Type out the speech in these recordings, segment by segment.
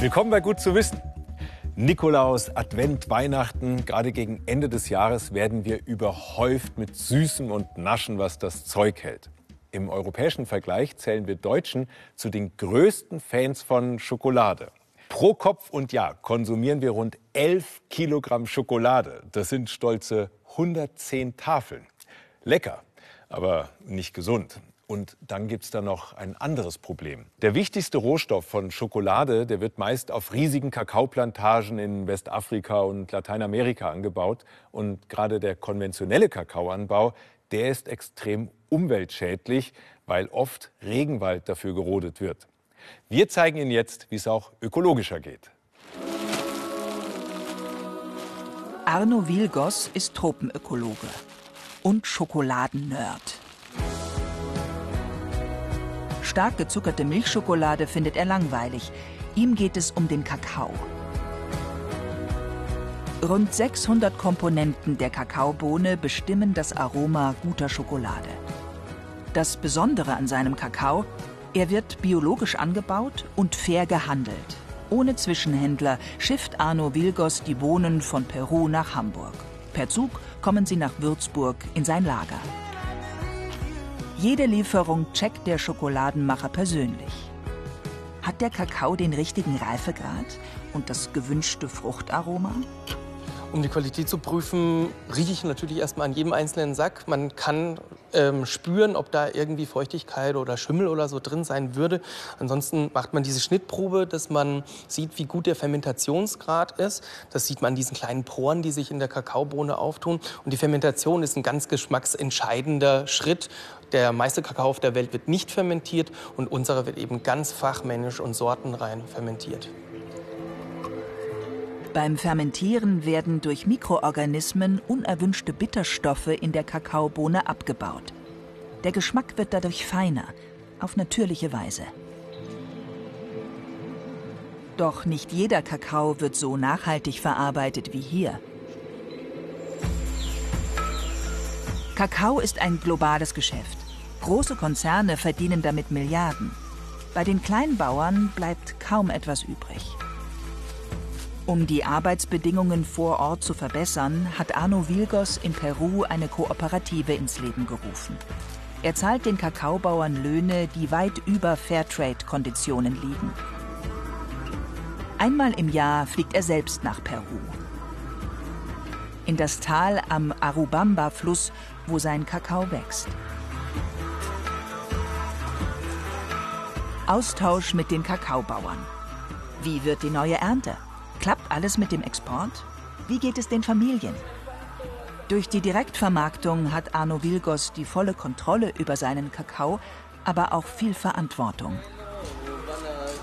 Willkommen bei Gut zu wissen. Nikolaus, Advent, Weihnachten, gerade gegen Ende des Jahres werden wir überhäuft mit Süßem und Naschen, was das Zeug hält. Im europäischen Vergleich zählen wir Deutschen zu den größten Fans von Schokolade. Pro Kopf und Jahr konsumieren wir rund 11 Kilogramm Schokolade. Das sind stolze 110 Tafeln. Lecker, aber nicht gesund. Und dann gibt es da noch ein anderes Problem. Der wichtigste Rohstoff von Schokolade, der wird meist auf riesigen Kakaoplantagen in Westafrika und Lateinamerika angebaut. Und gerade der konventionelle Kakaoanbau, der ist extrem umweltschädlich, weil oft Regenwald dafür gerodet wird. Wir zeigen Ihnen jetzt, wie es auch ökologischer geht. Arno Wilgos ist Tropenökologe und Schokoladennerd. Stark gezuckerte Milchschokolade findet er langweilig. Ihm geht es um den Kakao. Rund 600 Komponenten der Kakaobohne bestimmen das Aroma guter Schokolade. Das Besondere an seinem Kakao, er wird biologisch angebaut und fair gehandelt. Ohne Zwischenhändler schifft Arno Wilgos die Bohnen von Peru nach Hamburg. Per Zug kommen sie nach Würzburg in sein Lager. Jede Lieferung checkt der Schokoladenmacher persönlich. Hat der Kakao den richtigen Reifegrad und das gewünschte Fruchtaroma? Um die Qualität zu prüfen, rieche ich natürlich erstmal an jedem einzelnen Sack. Man kann ähm, spüren, ob da irgendwie Feuchtigkeit oder Schimmel oder so drin sein würde. Ansonsten macht man diese Schnittprobe, dass man sieht, wie gut der Fermentationsgrad ist. Das sieht man an diesen kleinen Poren, die sich in der Kakaobohne auftun. Und die Fermentation ist ein ganz geschmacksentscheidender Schritt. Der meiste Kakao auf der Welt wird nicht fermentiert und unserer wird eben ganz fachmännisch und sortenrein fermentiert. Beim Fermentieren werden durch Mikroorganismen unerwünschte Bitterstoffe in der Kakaobohne abgebaut. Der Geschmack wird dadurch feiner, auf natürliche Weise. Doch nicht jeder Kakao wird so nachhaltig verarbeitet wie hier. Kakao ist ein globales Geschäft. Große Konzerne verdienen damit Milliarden. Bei den Kleinbauern bleibt kaum etwas übrig. Um die Arbeitsbedingungen vor Ort zu verbessern, hat Arno Vilgos in Peru eine Kooperative ins Leben gerufen. Er zahlt den Kakaobauern Löhne, die weit über Fairtrade-Konditionen liegen. Einmal im Jahr fliegt er selbst nach Peru. In das Tal am Arubamba-Fluss, wo sein Kakao wächst. Austausch mit den Kakaobauern. Wie wird die neue Ernte? Klappt alles mit dem Export? Wie geht es den Familien? Durch die Direktvermarktung hat Arno Vilgos die volle Kontrolle über seinen Kakao, aber auch viel Verantwortung.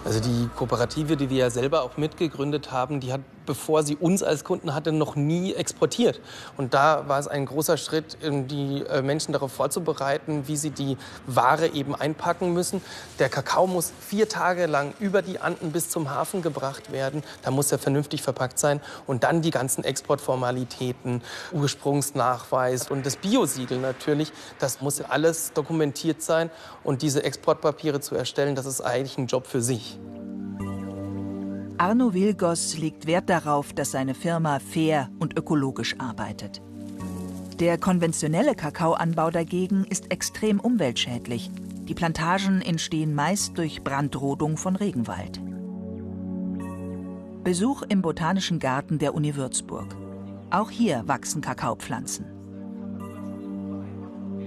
Also die Kooperative, die wir ja selber auch mitgegründet haben, die hat bevor sie uns als Kunden hatte, noch nie exportiert. Und da war es ein großer Schritt, die äh, Menschen darauf vorzubereiten, wie sie die Ware eben einpacken müssen. Der Kakao muss vier Tage lang über die Anden bis zum Hafen gebracht werden. Da muss er vernünftig verpackt sein. Und dann die ganzen Exportformalitäten, Ursprungsnachweis und das Biosiegel natürlich. Das muss alles dokumentiert sein. Und diese Exportpapiere zu erstellen, das ist eigentlich ein Job für sich. Arno Wilgos legt Wert darauf, dass seine Firma fair und ökologisch arbeitet. Der konventionelle Kakaoanbau dagegen ist extrem umweltschädlich. Die Plantagen entstehen meist durch Brandrodung von Regenwald. Besuch im Botanischen Garten der Uni Würzburg. Auch hier wachsen Kakaopflanzen.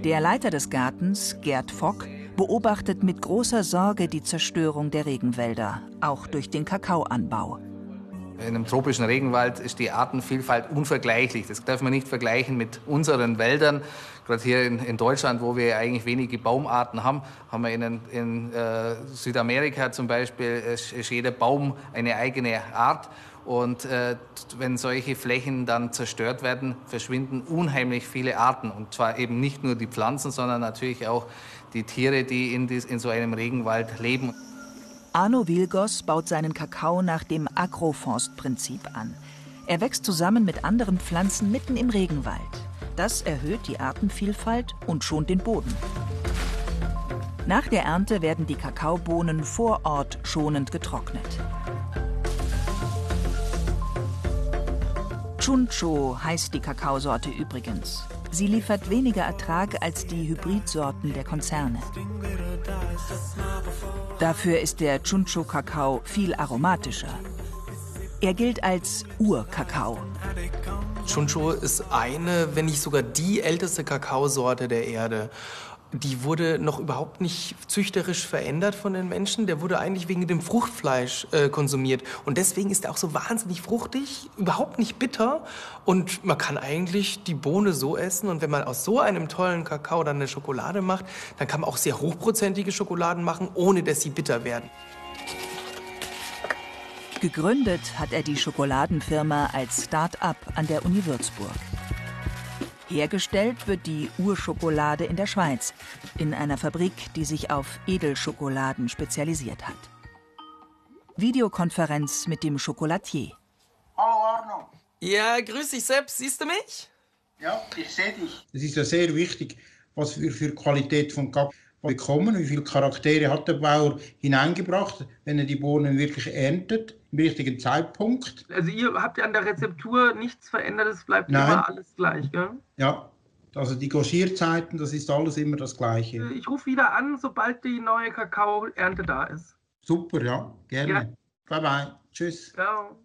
Der Leiter des Gartens, Gerd Fock, beobachtet mit großer Sorge die Zerstörung der Regenwälder, auch durch den Kakaoanbau. In einem tropischen Regenwald ist die Artenvielfalt unvergleichlich. Das darf man nicht vergleichen mit unseren Wäldern. Gerade hier in, in Deutschland, wo wir eigentlich wenige Baumarten haben, haben wir in, in äh, Südamerika zum Beispiel, ist, ist jeder Baum eine eigene Art. Und äh, wenn solche Flächen dann zerstört werden, verschwinden unheimlich viele Arten. Und zwar eben nicht nur die Pflanzen, sondern natürlich auch die Tiere, die in, dies, in so einem Regenwald leben. Arno Wilgos baut seinen Kakao nach dem Agroforstprinzip an. Er wächst zusammen mit anderen Pflanzen mitten im Regenwald. Das erhöht die Artenvielfalt und schont den Boden. Nach der Ernte werden die Kakaobohnen vor Ort schonend getrocknet. Chuncho heißt die Kakaosorte übrigens. Sie liefert weniger Ertrag als die Hybridsorten der Konzerne. Dafür ist der Chuncho-Kakao viel aromatischer. Er gilt als Urkakao. Chuncho ist eine, wenn nicht sogar die älteste Kakaosorte der Erde die wurde noch überhaupt nicht züchterisch verändert von den Menschen. Der wurde eigentlich wegen dem Fruchtfleisch äh, konsumiert. Und deswegen ist er auch so wahnsinnig fruchtig, überhaupt nicht bitter. Und man kann eigentlich die Bohne so essen. Und wenn man aus so einem tollen Kakao dann eine Schokolade macht, dann kann man auch sehr hochprozentige Schokoladen machen, ohne dass sie bitter werden. Gegründet hat er die Schokoladenfirma als Start-up an der Uni Würzburg. Hergestellt wird die Urschokolade in der Schweiz, in einer Fabrik, die sich auf Edelschokoladen spezialisiert hat. Videokonferenz mit dem Schokolatier. Hallo Arno. Ja, grüß dich selbst. Siehst du mich? Ja, ich sehe dich. Es ist ja sehr wichtig, was wir für Qualität von Kap bekommen, wie viele Charaktere hat der Bauer hineingebracht, wenn er die Bohnen wirklich erntet, im richtigen Zeitpunkt. Also ihr habt ja an der Rezeptur nichts verändert, es bleibt Nein. immer alles gleich, gell? Ja, also die Goschierzeiten, das ist alles immer das Gleiche. Ich rufe wieder an, sobald die neue Kakaoernte da ist. Super, ja, gerne. Ja. Bye bye. Tschüss.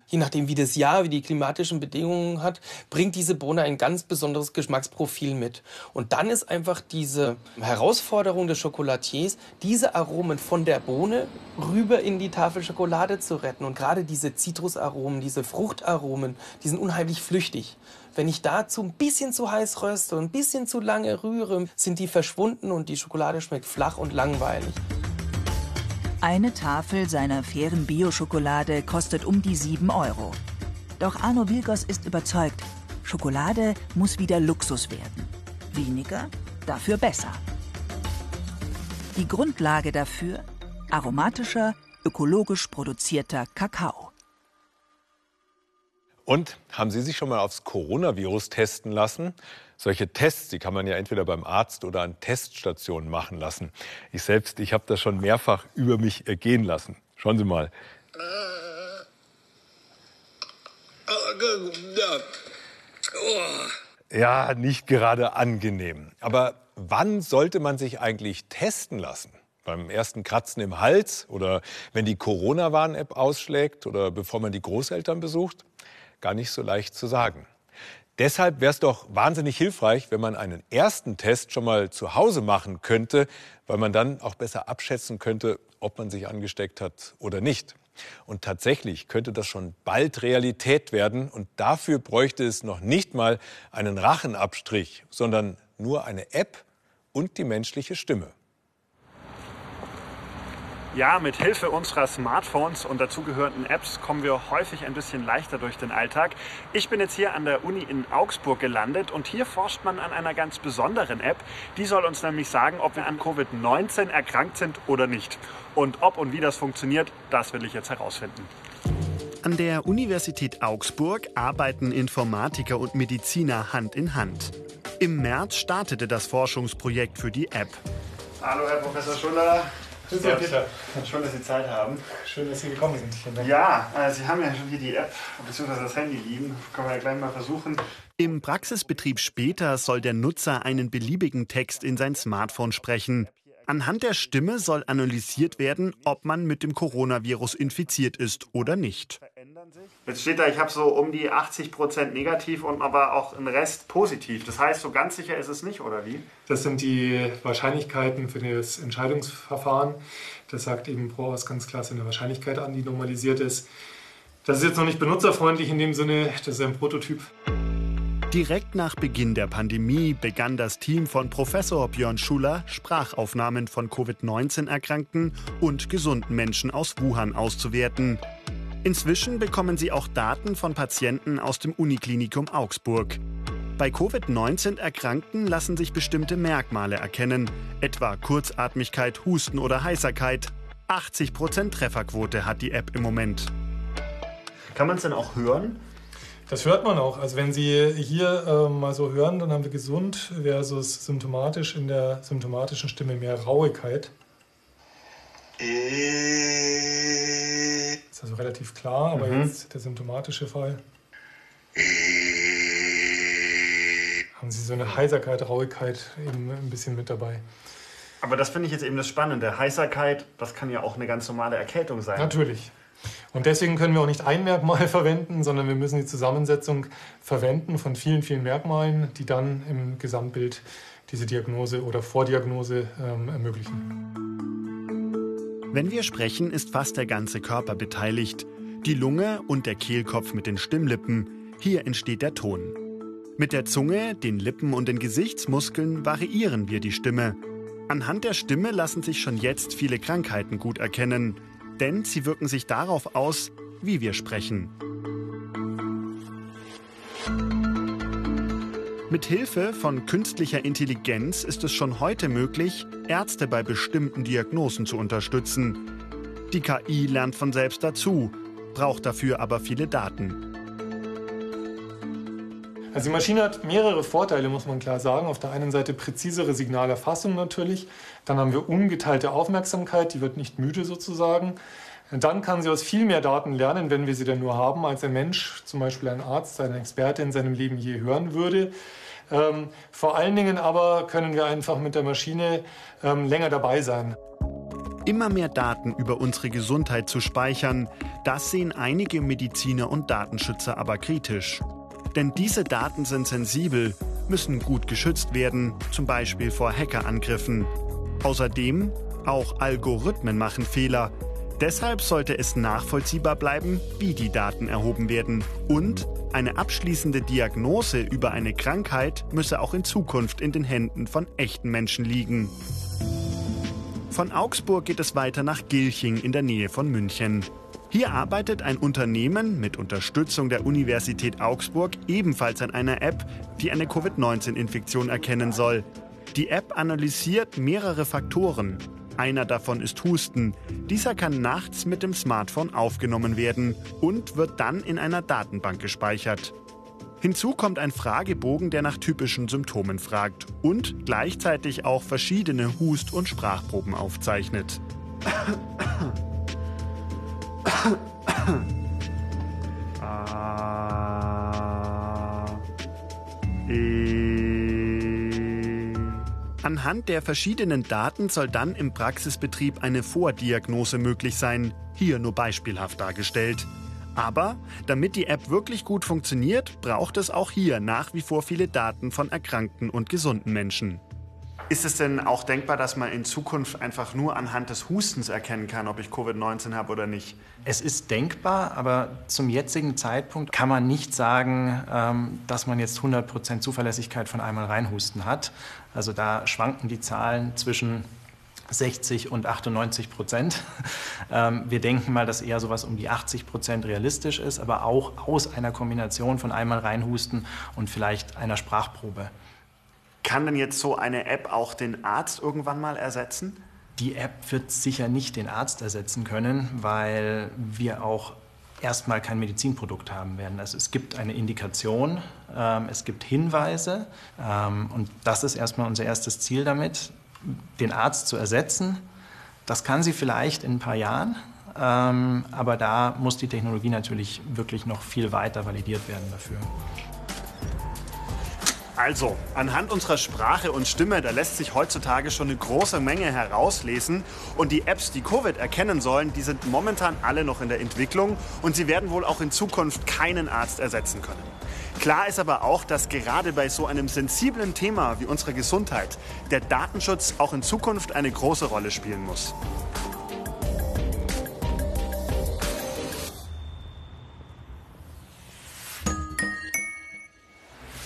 Je nachdem, wie das Jahr, wie die klimatischen Bedingungen hat, bringt diese Bohne ein ganz besonderes Geschmacksprofil mit. Und dann ist einfach diese Herausforderung des Chocolatiers, diese Aromen von der Bohne rüber in die Tafel Schokolade zu retten. Und gerade diese Zitrusaromen, diese Fruchtaromen, die sind unheimlich flüchtig. Wenn ich dazu ein bisschen zu heiß röste und ein bisschen zu lange rühre, sind die verschwunden und die Schokolade schmeckt flach und langweilig. Eine Tafel seiner fairen Bio-Schokolade kostet um die 7 Euro. Doch Arno Wilgos ist überzeugt, Schokolade muss wieder Luxus werden. Weniger, dafür besser. Die Grundlage dafür aromatischer, ökologisch produzierter Kakao. Und haben Sie sich schon mal aufs Coronavirus testen lassen? Solche Tests, die kann man ja entweder beim Arzt oder an Teststationen machen lassen. Ich selbst, ich habe das schon mehrfach über mich ergehen lassen. Schauen Sie mal. Ja, nicht gerade angenehm. Aber wann sollte man sich eigentlich testen lassen? Beim ersten Kratzen im Hals oder wenn die Corona-Warn-App ausschlägt oder bevor man die Großeltern besucht? Gar nicht so leicht zu sagen. Deshalb wäre es doch wahnsinnig hilfreich, wenn man einen ersten Test schon mal zu Hause machen könnte, weil man dann auch besser abschätzen könnte, ob man sich angesteckt hat oder nicht. Und tatsächlich könnte das schon bald Realität werden. Und dafür bräuchte es noch nicht mal einen Rachenabstrich, sondern nur eine App und die menschliche Stimme. Ja, mit Hilfe unserer Smartphones und dazugehörenden Apps kommen wir häufig ein bisschen leichter durch den Alltag. Ich bin jetzt hier an der Uni in Augsburg gelandet und hier forscht man an einer ganz besonderen App. Die soll uns nämlich sagen, ob wir an Covid-19 erkrankt sind oder nicht. Und ob und wie das funktioniert, das will ich jetzt herausfinden. An der Universität Augsburg arbeiten Informatiker und Mediziner Hand in Hand. Im März startete das Forschungsprojekt für die App. Hallo, Herr Professor Schuller. Grüß Sie, Herr Peter. Schön, dass Sie Zeit haben. Schön, dass Sie gekommen sind. Vielen Dank. Ja, äh, Sie haben ja schon hier die App bzw. das Handy liegen. Können wir ja gleich mal versuchen. Im Praxisbetrieb später soll der Nutzer einen beliebigen Text in sein Smartphone sprechen. Anhand der Stimme soll analysiert werden, ob man mit dem Coronavirus infiziert ist oder nicht. Jetzt steht da, ich habe so um die 80 Prozent negativ und aber auch einen Rest positiv. Das heißt, so ganz sicher ist es nicht, oder wie? Das sind die Wahrscheinlichkeiten für das Entscheidungsverfahren. Das sagt eben ProAus ganz klar, es ist eine Wahrscheinlichkeit an, die normalisiert ist. Das ist jetzt noch nicht benutzerfreundlich in dem Sinne, das ist ein Prototyp. Direkt nach Beginn der Pandemie begann das Team von Professor Björn Schuller, Sprachaufnahmen von Covid-19-Erkrankten und gesunden Menschen aus Wuhan auszuwerten. Inzwischen bekommen sie auch Daten von Patienten aus dem Uniklinikum Augsburg. Bei Covid-19-Erkrankten lassen sich bestimmte Merkmale erkennen, etwa Kurzatmigkeit, Husten oder Heiserkeit. 80% Trefferquote hat die App im Moment. Kann man es denn auch hören? Das hört man auch. Also wenn Sie hier äh, mal so hören, dann haben wir gesund versus symptomatisch in der symptomatischen Stimme mehr Rauigkeit. Ist also relativ klar, aber Mhm. jetzt der symptomatische Fall. haben Sie so eine Heiserkeit, Rauigkeit eben ein bisschen mit dabei. Aber das finde ich jetzt eben das Spannende. Heiserkeit, das kann ja auch eine ganz normale Erkältung sein. Natürlich. Und deswegen können wir auch nicht ein Merkmal verwenden, sondern wir müssen die Zusammensetzung verwenden von vielen, vielen Merkmalen, die dann im Gesamtbild diese Diagnose oder Vordiagnose ähm, ermöglichen. Wenn wir sprechen, ist fast der ganze Körper beteiligt. Die Lunge und der Kehlkopf mit den Stimmlippen. Hier entsteht der Ton. Mit der Zunge, den Lippen und den Gesichtsmuskeln variieren wir die Stimme. Anhand der Stimme lassen sich schon jetzt viele Krankheiten gut erkennen denn sie wirken sich darauf aus, wie wir sprechen. Mit Hilfe von künstlicher Intelligenz ist es schon heute möglich, Ärzte bei bestimmten Diagnosen zu unterstützen. Die KI lernt von selbst dazu, braucht dafür aber viele Daten. Also die Maschine hat mehrere Vorteile, muss man klar sagen. Auf der einen Seite präzisere Signalerfassung natürlich. Dann haben wir ungeteilte Aufmerksamkeit, die wird nicht müde sozusagen. Dann kann sie aus viel mehr Daten lernen, wenn wir sie denn nur haben, als ein Mensch, zum Beispiel ein Arzt, ein Experte in seinem Leben je hören würde. Ähm, vor allen Dingen aber können wir einfach mit der Maschine ähm, länger dabei sein. Immer mehr Daten über unsere Gesundheit zu speichern, das sehen einige Mediziner und Datenschützer aber kritisch. Denn diese Daten sind sensibel, müssen gut geschützt werden, zum Beispiel vor Hackerangriffen. Außerdem, auch Algorithmen machen Fehler. Deshalb sollte es nachvollziehbar bleiben, wie die Daten erhoben werden. Und eine abschließende Diagnose über eine Krankheit müsse auch in Zukunft in den Händen von echten Menschen liegen. Von Augsburg geht es weiter nach Gilching in der Nähe von München. Hier arbeitet ein Unternehmen mit Unterstützung der Universität Augsburg ebenfalls an einer App, die eine Covid-19-Infektion erkennen soll. Die App analysiert mehrere Faktoren. Einer davon ist Husten. Dieser kann nachts mit dem Smartphone aufgenommen werden und wird dann in einer Datenbank gespeichert. Hinzu kommt ein Fragebogen, der nach typischen Symptomen fragt und gleichzeitig auch verschiedene Hust- und Sprachproben aufzeichnet. Ah. Anhand der verschiedenen Daten soll dann im Praxisbetrieb eine Vordiagnose möglich sein, hier nur beispielhaft dargestellt. Aber damit die App wirklich gut funktioniert, braucht es auch hier nach wie vor viele Daten von erkrankten und gesunden Menschen. Ist es denn auch denkbar, dass man in Zukunft einfach nur anhand des Hustens erkennen kann, ob ich Covid-19 habe oder nicht? Es ist denkbar, aber zum jetzigen Zeitpunkt kann man nicht sagen, ähm, dass man jetzt 100% Zuverlässigkeit von einmal reinhusten hat. Also da schwanken die Zahlen zwischen 60 und 98 Prozent. Ähm, wir denken mal, dass eher sowas um die 80 Prozent realistisch ist, aber auch aus einer Kombination von einmal reinhusten und vielleicht einer Sprachprobe. Kann denn jetzt so eine App auch den Arzt irgendwann mal ersetzen? Die App wird sicher nicht den Arzt ersetzen können, weil wir auch erstmal kein Medizinprodukt haben werden. Also es gibt eine Indikation, ähm, es gibt Hinweise ähm, und das ist erstmal unser erstes Ziel damit, den Arzt zu ersetzen. Das kann sie vielleicht in ein paar Jahren, ähm, aber da muss die Technologie natürlich wirklich noch viel weiter validiert werden dafür. Also, anhand unserer Sprache und Stimme, da lässt sich heutzutage schon eine große Menge herauslesen. Und die Apps, die Covid erkennen sollen, die sind momentan alle noch in der Entwicklung und sie werden wohl auch in Zukunft keinen Arzt ersetzen können. Klar ist aber auch, dass gerade bei so einem sensiblen Thema wie unserer Gesundheit der Datenschutz auch in Zukunft eine große Rolle spielen muss.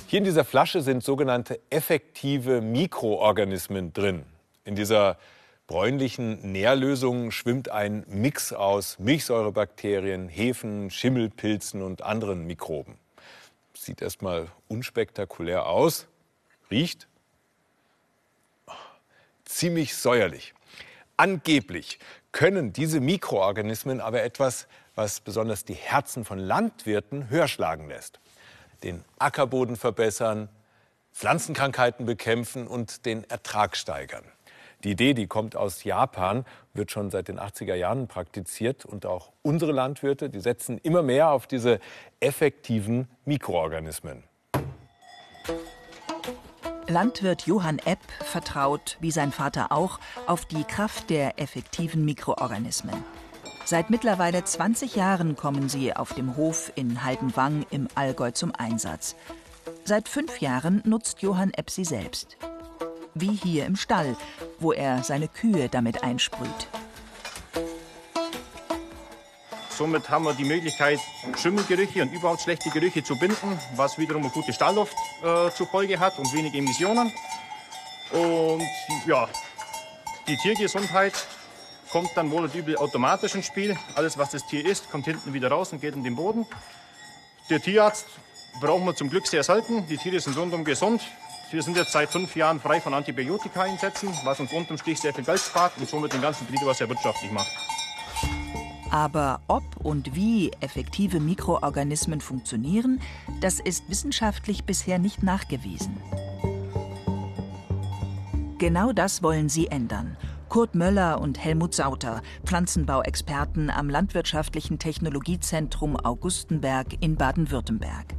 Hier in dieser Flasche sind sogenannte effektive Mikroorganismen drin. In dieser bräunlichen Nährlösung schwimmt ein Mix aus Milchsäurebakterien, Hefen, Schimmelpilzen und anderen Mikroben. Sieht erstmal unspektakulär aus, riecht ziemlich säuerlich. Angeblich können diese Mikroorganismen aber etwas, was besonders die Herzen von Landwirten höher schlagen lässt den Ackerboden verbessern, Pflanzenkrankheiten bekämpfen und den Ertrag steigern. Die Idee, die kommt aus Japan, wird schon seit den 80er Jahren praktiziert und auch unsere Landwirte, die setzen immer mehr auf diese effektiven Mikroorganismen. Landwirt Johann Epp vertraut, wie sein Vater auch, auf die Kraft der effektiven Mikroorganismen. Seit mittlerweile 20 Jahren kommen sie auf dem Hof in Haldenwang im Allgäu zum Einsatz. Seit fünf Jahren nutzt Johann Epp sie selbst. Wie hier im Stall, wo er seine Kühe damit einsprüht. Somit haben wir die Möglichkeit, Schimmelgerüche und überhaupt schlechte Gerüche zu binden, was wiederum eine gute Stallluft äh, zur Folge hat und wenig Emissionen. Und ja, die Tiergesundheit kommt dann wohl und übel automatisch ins Spiel. Alles, was das Tier isst, kommt hinten wieder raus und geht in den Boden. Der Tierarzt brauchen wir zum Glück sehr selten. Die Tiere sind rundum gesund. Wir sind jetzt seit fünf Jahren frei von Antibiotika-Einsätzen, was uns unterm Strich sehr viel Geld spart und somit den ganzen Betrieb was sehr wirtschaftlich macht. Aber ob und wie effektive Mikroorganismen funktionieren, das ist wissenschaftlich bisher nicht nachgewiesen. Genau das wollen sie ändern. Kurt Möller und Helmut Sauter, Pflanzenbauexperten am Landwirtschaftlichen Technologiezentrum Augustenberg in Baden-Württemberg.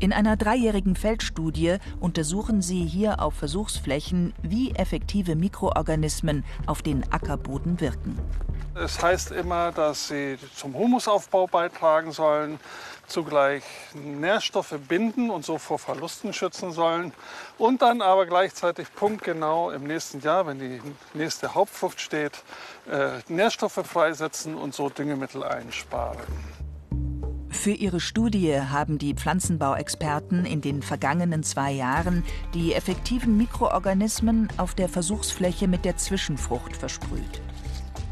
In einer dreijährigen Feldstudie untersuchen sie hier auf Versuchsflächen, wie effektive Mikroorganismen auf den Ackerboden wirken. Es heißt immer, dass sie zum Humusaufbau beitragen sollen, zugleich Nährstoffe binden und so vor Verlusten schützen sollen und dann aber gleichzeitig punktgenau im nächsten Jahr, wenn die nächste Hauptfrucht steht, äh, Nährstoffe freisetzen und so Düngemittel einsparen. Für ihre Studie haben die Pflanzenbauexperten in den vergangenen zwei Jahren die effektiven Mikroorganismen auf der Versuchsfläche mit der Zwischenfrucht versprüht.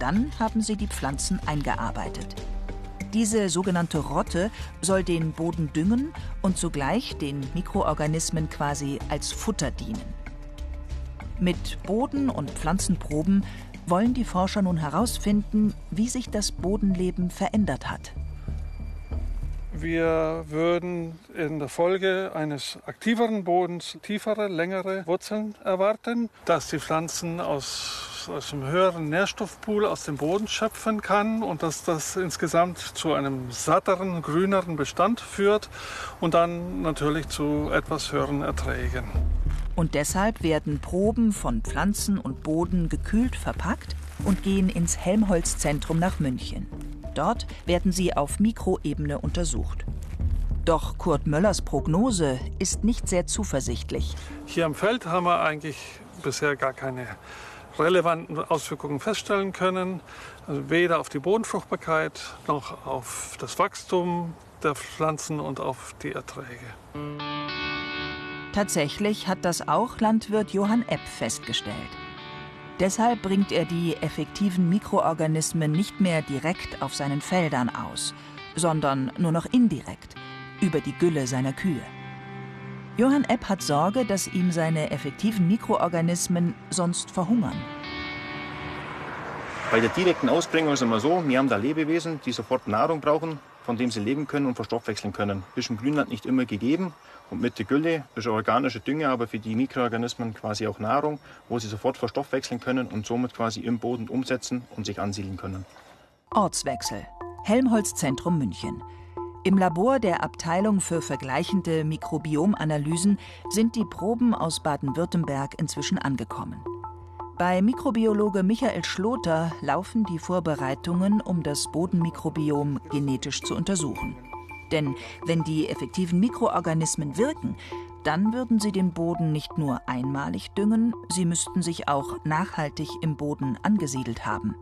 Dann haben sie die Pflanzen eingearbeitet. Diese sogenannte Rotte soll den Boden düngen und zugleich den Mikroorganismen quasi als Futter dienen. Mit Boden- und Pflanzenproben wollen die Forscher nun herausfinden, wie sich das Bodenleben verändert hat. Wir würden in der Folge eines aktiveren Bodens tiefere, längere Wurzeln erwarten, dass die Pflanzen aus, aus einem höheren Nährstoffpool aus dem Boden schöpfen kann und dass das insgesamt zu einem satteren, grüneren Bestand führt und dann natürlich zu etwas höheren Erträgen. Und deshalb werden Proben von Pflanzen und Boden gekühlt verpackt und gehen ins Helmholtz-Zentrum nach München. Dort werden sie auf Mikroebene untersucht. Doch Kurt Möllers Prognose ist nicht sehr zuversichtlich. Hier im Feld haben wir eigentlich bisher gar keine relevanten Auswirkungen feststellen können. Also weder auf die Bodenfruchtbarkeit noch auf das Wachstum der Pflanzen und auf die Erträge. Tatsächlich hat das auch Landwirt Johann Epp festgestellt. Deshalb bringt er die effektiven Mikroorganismen nicht mehr direkt auf seinen Feldern aus, sondern nur noch indirekt, über die Gülle seiner Kühe. Johann Epp hat Sorge, dass ihm seine effektiven Mikroorganismen sonst verhungern. Bei der direkten Ausbringung ist es immer so, wir haben da Lebewesen, die sofort Nahrung brauchen, von dem sie leben können und verstoffwechseln können. Ist im Grünland nicht immer gegeben. Und mit der Gülle ist organische Dünger, aber für die Mikroorganismen quasi auch Nahrung, wo sie sofort verstoffwechseln können und somit quasi im Boden umsetzen und sich ansiedeln können. Ortswechsel. Helmholtz Zentrum München. Im Labor der Abteilung für vergleichende Mikrobiomanalysen sind die Proben aus Baden-Württemberg inzwischen angekommen. Bei Mikrobiologe Michael Schloter laufen die Vorbereitungen, um das Bodenmikrobiom genetisch zu untersuchen. Denn wenn die effektiven Mikroorganismen wirken, dann würden sie den Boden nicht nur einmalig düngen, sie müssten sich auch nachhaltig im Boden angesiedelt haben.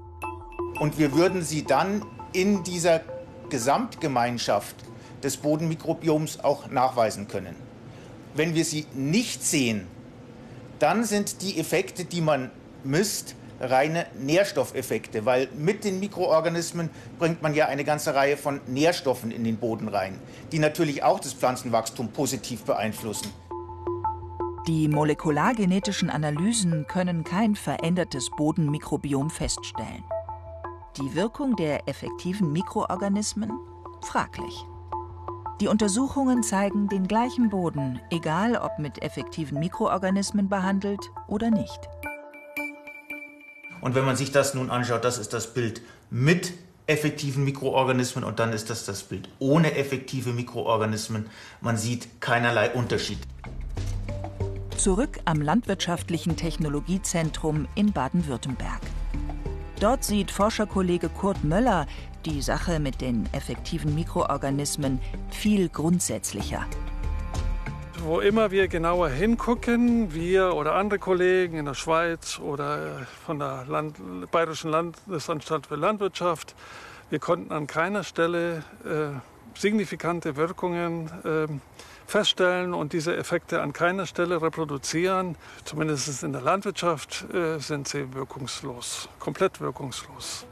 Und wir würden sie dann in dieser Gesamtgemeinschaft des Bodenmikrobioms auch nachweisen können. Wenn wir sie nicht sehen, dann sind die Effekte, die man misst, reine Nährstoffeffekte, weil mit den Mikroorganismen bringt man ja eine ganze Reihe von Nährstoffen in den Boden rein, die natürlich auch das Pflanzenwachstum positiv beeinflussen. Die molekulargenetischen Analysen können kein verändertes Bodenmikrobiom feststellen. Die Wirkung der effektiven Mikroorganismen? Fraglich. Die Untersuchungen zeigen den gleichen Boden, egal ob mit effektiven Mikroorganismen behandelt oder nicht. Und wenn man sich das nun anschaut, das ist das Bild mit effektiven Mikroorganismen und dann ist das das Bild ohne effektive Mikroorganismen. Man sieht keinerlei Unterschied. Zurück am Landwirtschaftlichen Technologiezentrum in Baden-Württemberg. Dort sieht Forscherkollege Kurt Möller die Sache mit den effektiven Mikroorganismen viel grundsätzlicher. Wo immer wir genauer hingucken, wir oder andere Kollegen in der Schweiz oder von der Land Bayerischen Landesanstalt für Landwirtschaft, wir konnten an keiner Stelle äh, signifikante Wirkungen äh, feststellen und diese Effekte an keiner Stelle reproduzieren. Zumindest in der Landwirtschaft äh, sind sie wirkungslos, komplett wirkungslos.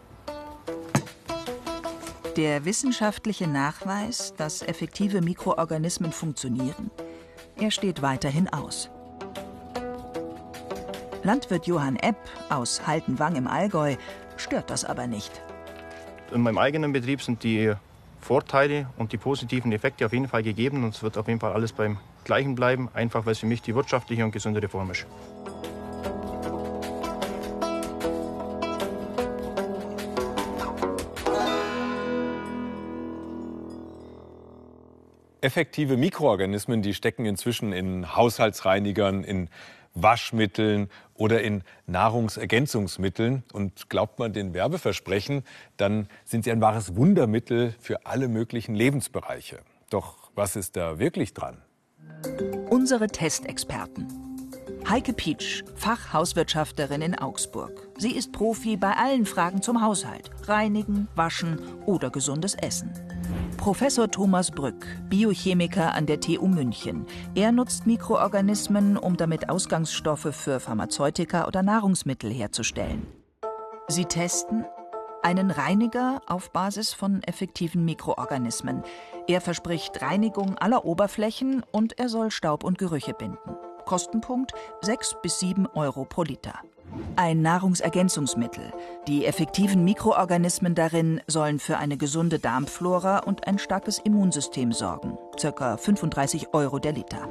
Der wissenschaftliche Nachweis, dass effektive Mikroorganismen funktionieren, er steht weiterhin aus. Landwirt Johann Epp aus Haltenwang im Allgäu stört das aber nicht. In meinem eigenen Betrieb sind die Vorteile und die positiven Effekte auf jeden Fall gegeben und es wird auf jeden Fall alles beim Gleichen bleiben, einfach weil es für mich die wirtschaftliche und gesündere Form ist. Effektive Mikroorganismen, die stecken inzwischen in Haushaltsreinigern, in Waschmitteln oder in Nahrungsergänzungsmitteln. Und glaubt man den Werbeversprechen, dann sind sie ein wahres Wundermittel für alle möglichen Lebensbereiche. Doch was ist da wirklich dran? Unsere Testexperten. Heike Pietsch, Fachhauswirtschafterin in Augsburg. Sie ist Profi bei allen Fragen zum Haushalt. Reinigen, waschen oder gesundes Essen. Professor Thomas Brück, Biochemiker an der TU München. Er nutzt Mikroorganismen, um damit Ausgangsstoffe für Pharmazeutika oder Nahrungsmittel herzustellen. Sie testen einen Reiniger auf Basis von effektiven Mikroorganismen. Er verspricht Reinigung aller Oberflächen und er soll Staub und Gerüche binden. Kostenpunkt 6 bis 7 Euro pro Liter. Ein Nahrungsergänzungsmittel. Die effektiven Mikroorganismen darin sollen für eine gesunde Darmflora und ein starkes Immunsystem sorgen. Circa 35 Euro der Liter.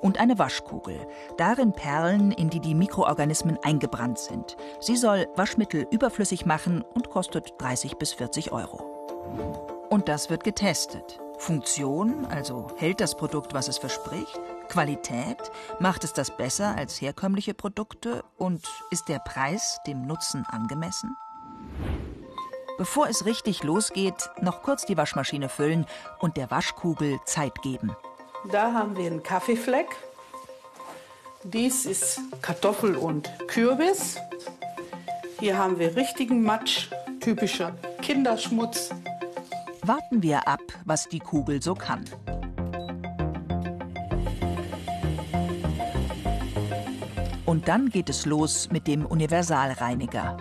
Und eine Waschkugel. Darin Perlen, in die die Mikroorganismen eingebrannt sind. Sie soll Waschmittel überflüssig machen und kostet 30 bis 40 Euro. Und das wird getestet. Funktion, also hält das Produkt, was es verspricht? Qualität? Macht es das besser als herkömmliche Produkte? Und ist der Preis dem Nutzen angemessen? Bevor es richtig losgeht, noch kurz die Waschmaschine füllen und der Waschkugel Zeit geben. Da haben wir einen Kaffeefleck. Dies ist Kartoffel und Kürbis. Hier haben wir richtigen Matsch, typischer Kinderschmutz. Warten wir ab, was die Kugel so kann. Und dann geht es los mit dem Universalreiniger.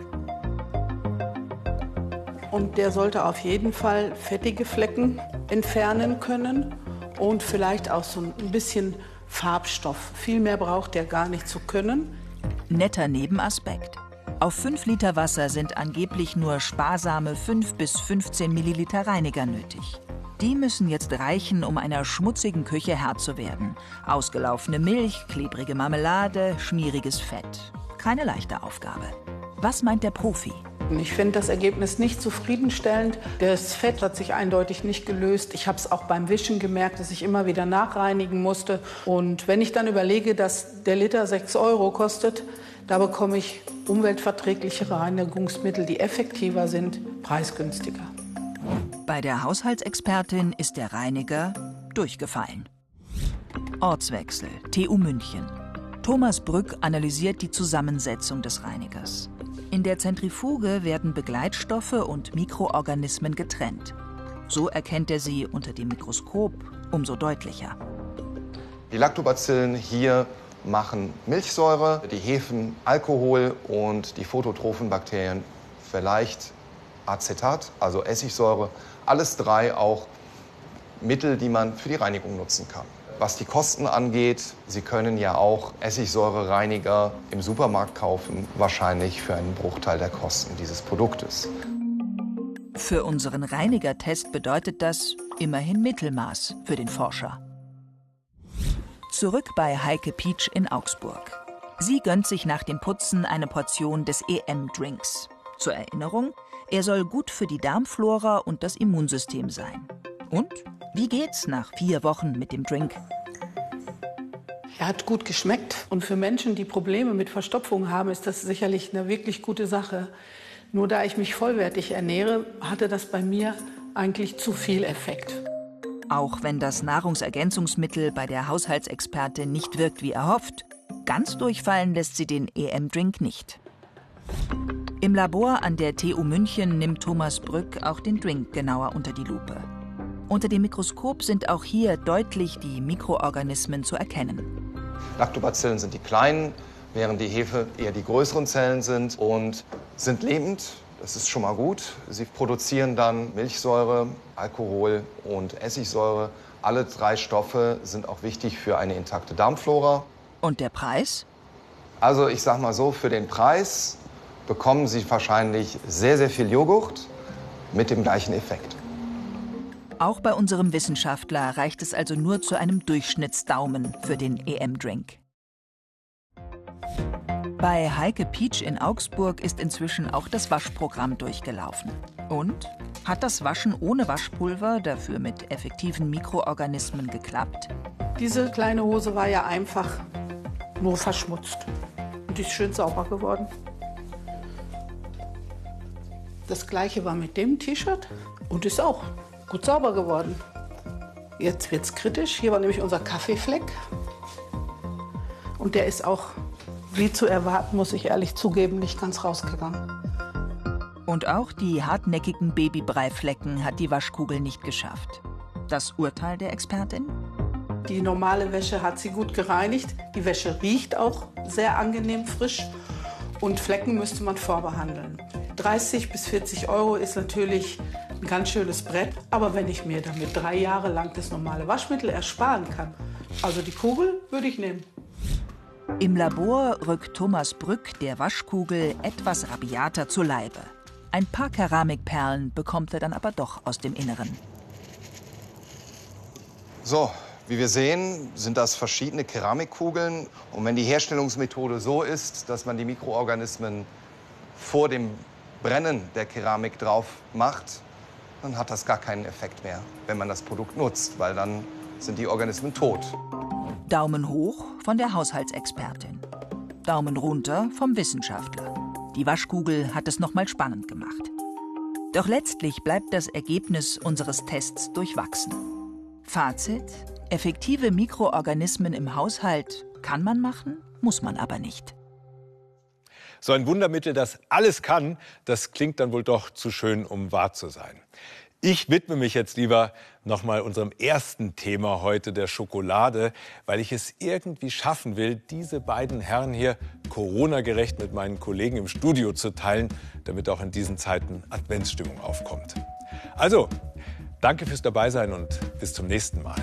Und der sollte auf jeden Fall fettige Flecken entfernen können und vielleicht auch so ein bisschen Farbstoff. Viel mehr braucht der gar nicht zu können. Netter Nebenaspekt. Auf 5 Liter Wasser sind angeblich nur sparsame 5 bis 15 Milliliter Reiniger nötig. Die müssen jetzt reichen, um einer schmutzigen Küche Herr zu werden. Ausgelaufene Milch, klebrige Marmelade, schmieriges Fett. Keine leichte Aufgabe. Was meint der Profi? Ich finde das Ergebnis nicht zufriedenstellend. Das Fett hat sich eindeutig nicht gelöst. Ich habe es auch beim Wischen gemerkt, dass ich immer wieder nachreinigen musste. Und wenn ich dann überlege, dass der Liter 6 Euro kostet, da bekomme ich umweltverträglichere Reinigungsmittel, die effektiver sind, preisgünstiger. Bei der Haushaltsexpertin ist der Reiniger durchgefallen. Ortswechsel, TU München. Thomas Brück analysiert die Zusammensetzung des Reinigers. In der Zentrifuge werden Begleitstoffe und Mikroorganismen getrennt. So erkennt er sie unter dem Mikroskop umso deutlicher. Die Lactobacillen hier machen Milchsäure, die Hefen Alkohol und die phototrophen Bakterien vielleicht Acetat, also Essigsäure. Alles drei auch Mittel, die man für die Reinigung nutzen kann. Was die Kosten angeht, Sie können ja auch Essigsäurereiniger im Supermarkt kaufen, wahrscheinlich für einen Bruchteil der Kosten dieses Produktes. Für unseren Reinigertest bedeutet das immerhin Mittelmaß für den Forscher. Zurück bei Heike Pietsch in Augsburg. Sie gönnt sich nach dem Putzen eine Portion des EM-Drinks. Zur Erinnerung, er soll gut für die Darmflora und das Immunsystem sein. Und wie geht's nach vier Wochen mit dem Drink? Er hat gut geschmeckt und für Menschen, die Probleme mit Verstopfung haben, ist das sicherlich eine wirklich gute Sache. Nur da ich mich vollwertig ernähre, hatte das bei mir eigentlich zu viel Effekt. Auch wenn das Nahrungsergänzungsmittel bei der Haushaltsexperte nicht wirkt wie erhofft, ganz durchfallen lässt sie den EM-Drink nicht. Im Labor an der TU München nimmt Thomas Brück auch den Drink genauer unter die Lupe. Unter dem Mikroskop sind auch hier deutlich die Mikroorganismen zu erkennen. Lactobacillen sind die kleinen, während die Hefe eher die größeren Zellen sind und sind lebend. Das ist schon mal gut. Sie produzieren dann Milchsäure, Alkohol und Essigsäure. Alle drei Stoffe sind auch wichtig für eine intakte Darmflora. Und der Preis? Also ich sag mal so, für den Preis bekommen Sie wahrscheinlich sehr, sehr viel Joghurt mit dem gleichen Effekt. Auch bei unserem Wissenschaftler reicht es also nur zu einem Durchschnittsdaumen für den EM-Drink. Bei Heike Pietsch in Augsburg ist inzwischen auch das Waschprogramm durchgelaufen. Und? Hat das Waschen ohne Waschpulver, dafür mit effektiven Mikroorganismen, geklappt? Diese kleine Hose war ja einfach nur verschmutzt. Und die ist schön sauber geworden. Das gleiche war mit dem T-Shirt und ist auch gut sauber geworden. Jetzt wird es kritisch. Hier war nämlich unser Kaffeefleck. Und der ist auch, wie zu erwarten, muss ich ehrlich zugeben, nicht ganz rausgegangen. Und auch die hartnäckigen Babybreiflecken hat die Waschkugel nicht geschafft. Das Urteil der Expertin? Die normale Wäsche hat sie gut gereinigt. Die Wäsche riecht auch sehr angenehm frisch. Und Flecken müsste man vorbehandeln. 30 bis 40 Euro ist natürlich ein ganz schönes Brett. Aber wenn ich mir damit drei Jahre lang das normale Waschmittel ersparen kann, also die Kugel würde ich nehmen. Im Labor rückt Thomas Brück der Waschkugel etwas rabiater zu Leibe. Ein paar Keramikperlen bekommt er dann aber doch aus dem Inneren. So, wie wir sehen, sind das verschiedene Keramikkugeln. Und wenn die Herstellungsmethode so ist, dass man die Mikroorganismen vor dem Brennen der Keramik drauf macht, dann hat das gar keinen Effekt mehr, wenn man das Produkt nutzt, weil dann sind die Organismen tot. Daumen hoch von der Haushaltsexpertin. Daumen runter vom Wissenschaftler. Die Waschkugel hat es noch mal spannend gemacht. Doch letztlich bleibt das Ergebnis unseres Tests durchwachsen. Fazit: Effektive Mikroorganismen im Haushalt kann man machen, muss man aber nicht. So ein Wundermittel, das alles kann, das klingt dann wohl doch zu schön, um wahr zu sein. Ich widme mich jetzt lieber nochmal unserem ersten Thema heute, der Schokolade, weil ich es irgendwie schaffen will, diese beiden Herren hier Corona-gerecht mit meinen Kollegen im Studio zu teilen, damit auch in diesen Zeiten Adventsstimmung aufkommt. Also, danke fürs Dabeisein und bis zum nächsten Mal.